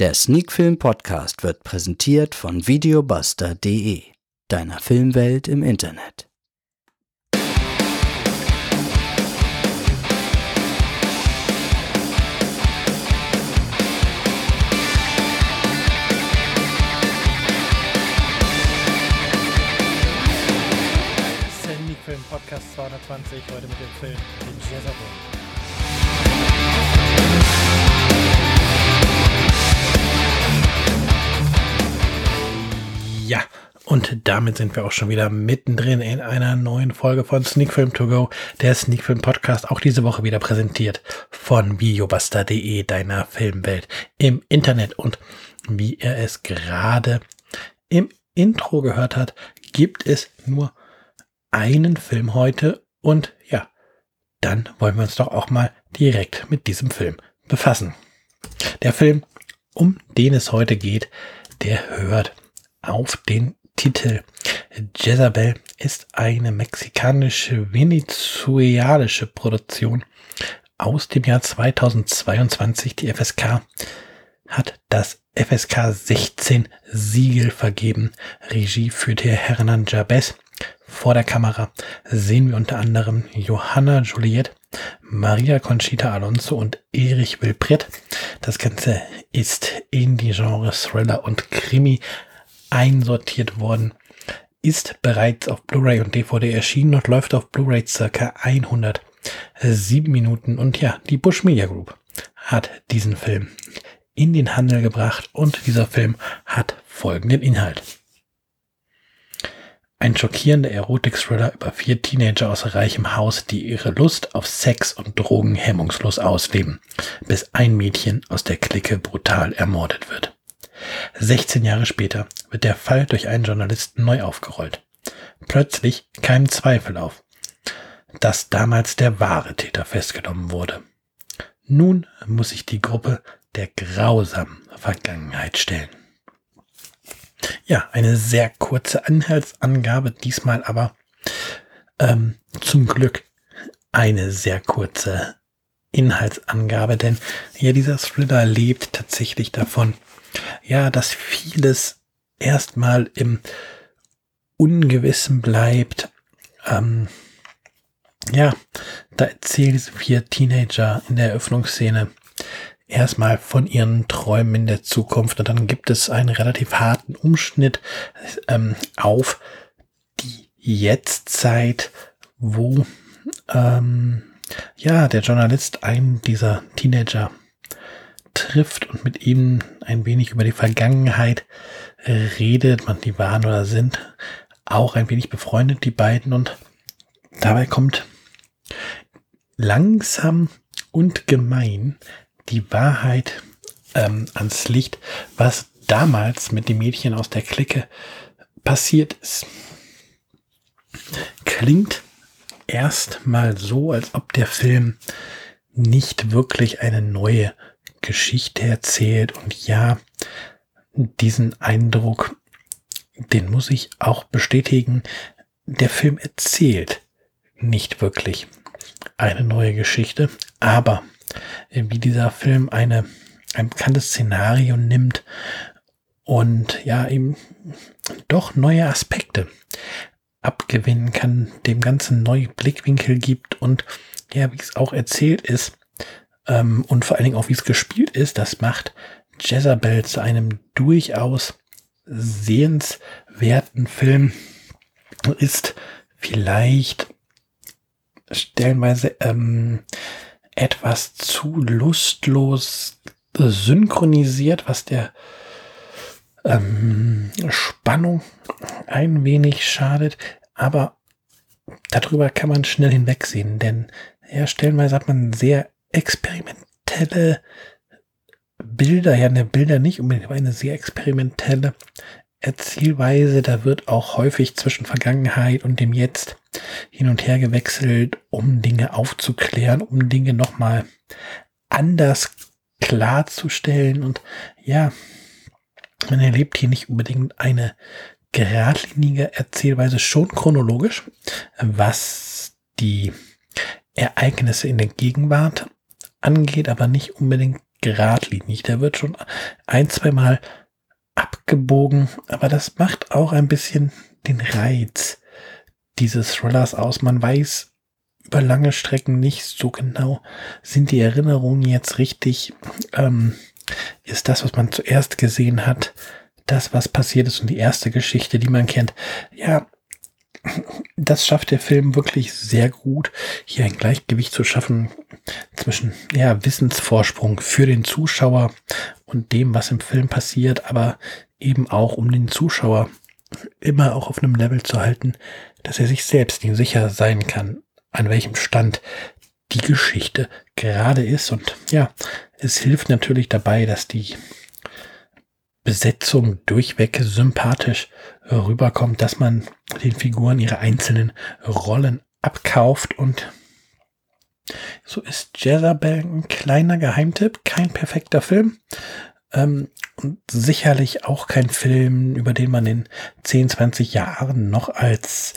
Der Sneakfilm Podcast wird präsentiert von videobuster.de, deiner Filmwelt im Internet. Sneakfilm Podcast 220, heute mit dem Film Jezebel. Und damit sind wir auch schon wieder mittendrin in einer neuen Folge von Sneak Film To Go, der Sneak Film Podcast, auch diese Woche wieder präsentiert von videobuster.de, deiner Filmwelt im Internet. Und wie er es gerade im Intro gehört hat, gibt es nur einen Film heute und ja, dann wollen wir uns doch auch mal direkt mit diesem Film befassen. Der Film, um den es heute geht, der hört auf den Titel. Jezabel ist eine mexikanische venezuelische Produktion aus dem Jahr 2022. Die FSK hat das FSK 16 Siegel vergeben. Regie führte Hernan Jabez. Vor der Kamera sehen wir unter anderem Johanna Juliet, Maria Conchita Alonso und Erich Wilpret. Das Ganze ist in die Genres Thriller und Krimi einsortiert worden, ist bereits auf Blu-ray und DVD erschienen und läuft auf Blu-ray circa 107 Minuten. Und ja, die Bush Media Group hat diesen Film in den Handel gebracht und dieser Film hat folgenden Inhalt. Ein schockierender Erotik-Thriller über vier Teenager aus reichem Haus, die ihre Lust auf Sex und Drogen hemmungslos ausleben, bis ein Mädchen aus der Clique brutal ermordet wird. 16 Jahre später wird der Fall durch einen Journalisten neu aufgerollt. Plötzlich keimt Zweifel auf, dass damals der wahre Täter festgenommen wurde. Nun muss sich die Gruppe der grausamen Vergangenheit stellen. Ja, eine sehr kurze Anhaltsangabe, diesmal aber ähm, zum Glück eine sehr kurze Inhaltsangabe, denn ja, dieser Thriller lebt tatsächlich davon, ja, dass vieles erstmal im Ungewissen bleibt. Ähm, ja, da erzählen vier Teenager in der Eröffnungsszene erstmal von ihren Träumen in der Zukunft und dann gibt es einen relativ harten Umschnitt ähm, auf die Jetztzeit, wo ähm, ja der Journalist einen dieser Teenager trifft und mit ihm ein wenig über die Vergangenheit redet, man die waren oder sind auch ein wenig befreundet, die beiden und dabei kommt langsam und gemein die Wahrheit ähm, ans Licht, was damals mit dem Mädchen aus der Clique passiert ist. Klingt erstmal so, als ob der Film nicht wirklich eine neue Geschichte erzählt. Und ja, diesen Eindruck, den muss ich auch bestätigen. Der Film erzählt nicht wirklich eine neue Geschichte, aber wie dieser Film eine, ein bekanntes Szenario nimmt und ja, eben doch neue Aspekte abgewinnen kann, dem Ganzen neue Blickwinkel gibt und ja, wie es auch erzählt ist ähm, und vor allen Dingen auch wie es gespielt ist, das macht Jezebel zu einem durchaus sehenswerten Film, ist vielleicht stellenweise ähm, etwas zu lustlos synchronisiert, was der ähm, Spannung ein wenig schadet, aber darüber kann man schnell hinwegsehen, denn ja, stellenweise hat man sehr experimentelle Bilder, ja, eine Bilder nicht unbedingt, aber eine sehr experimentelle Erzählweise. Da wird auch häufig zwischen Vergangenheit und dem Jetzt hin und her gewechselt, um Dinge aufzuklären, um Dinge nochmal anders klarzustellen. Und ja, man erlebt hier nicht unbedingt eine geradlinige Erzählweise, schon chronologisch, was die Ereignisse in der Gegenwart angeht, aber nicht unbedingt geradlinig. Der wird schon ein, zwei Mal abgebogen, aber das macht auch ein bisschen den Reiz dieses Thrillers aus. Man weiß über lange Strecken nicht so genau, sind die Erinnerungen jetzt richtig, ähm, ist das, was man zuerst gesehen hat, das, was passiert ist und die erste Geschichte, die man kennt. Ja, das schafft der Film wirklich sehr gut, hier ein Gleichgewicht zu schaffen zwischen ja, Wissensvorsprung für den Zuschauer und dem, was im Film passiert, aber eben auch um den Zuschauer immer auch auf einem Level zu halten, dass er sich selbst nicht sicher sein kann, an welchem Stand die Geschichte gerade ist. Und ja, es hilft natürlich dabei, dass die Besetzung durchweg sympathisch rüberkommt, dass man den Figuren ihre einzelnen Rollen abkauft und so ist Jezebel ein kleiner Geheimtipp, kein perfekter Film. Ähm, und sicherlich auch kein Film, über den man in 10, 20 Jahren noch als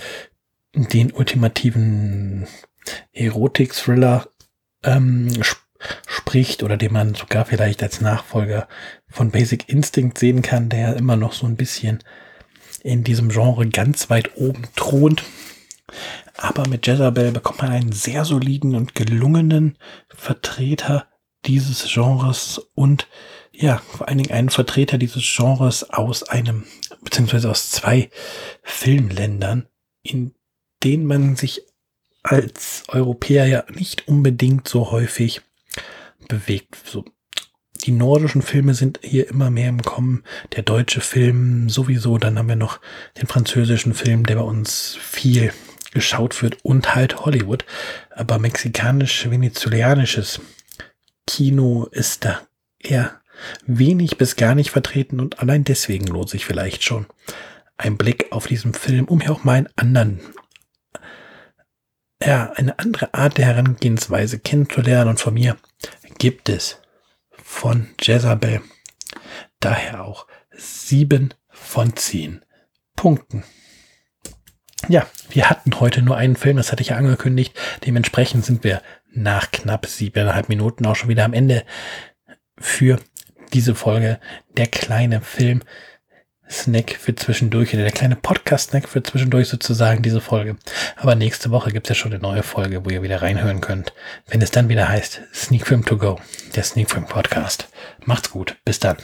den ultimativen Erotik-Thriller ähm, spricht oder den man sogar vielleicht als Nachfolger von Basic Instinct sehen kann, der immer noch so ein bisschen in diesem Genre ganz weit oben thront. Aber mit Jezebel bekommt man einen sehr soliden und gelungenen Vertreter dieses Genres und ja, vor allen Dingen einen Vertreter dieses Genres aus einem, beziehungsweise aus zwei Filmländern, in denen man sich als Europäer ja nicht unbedingt so häufig bewegt. So die nordischen Filme sind hier immer mehr im Kommen. Der deutsche Film sowieso. Dann haben wir noch den französischen Film, der bei uns viel geschaut wird und halt Hollywood. Aber mexikanisch-venezuelanisches Kino ist da eher wenig bis gar nicht vertreten und allein deswegen lohnt sich vielleicht schon ein Blick auf diesen Film, um hier auch mal einen anderen, ja, eine andere Art der Herangehensweise kennenzulernen und von mir gibt es von Jezabel. Daher auch sieben von zehn Punkten. Ja, wir hatten heute nur einen Film, das hatte ich ja angekündigt. Dementsprechend sind wir nach knapp siebeneinhalb Minuten auch schon wieder am Ende für diese Folge. Der kleine Film Snack für zwischendurch der kleine Podcast-Snack für zwischendurch sozusagen diese Folge. Aber nächste Woche gibt es ja schon eine neue Folge, wo ihr wieder reinhören könnt, wenn es dann wieder heißt Sneak Film to Go, der Sneak Film Podcast. Macht's gut, bis dann.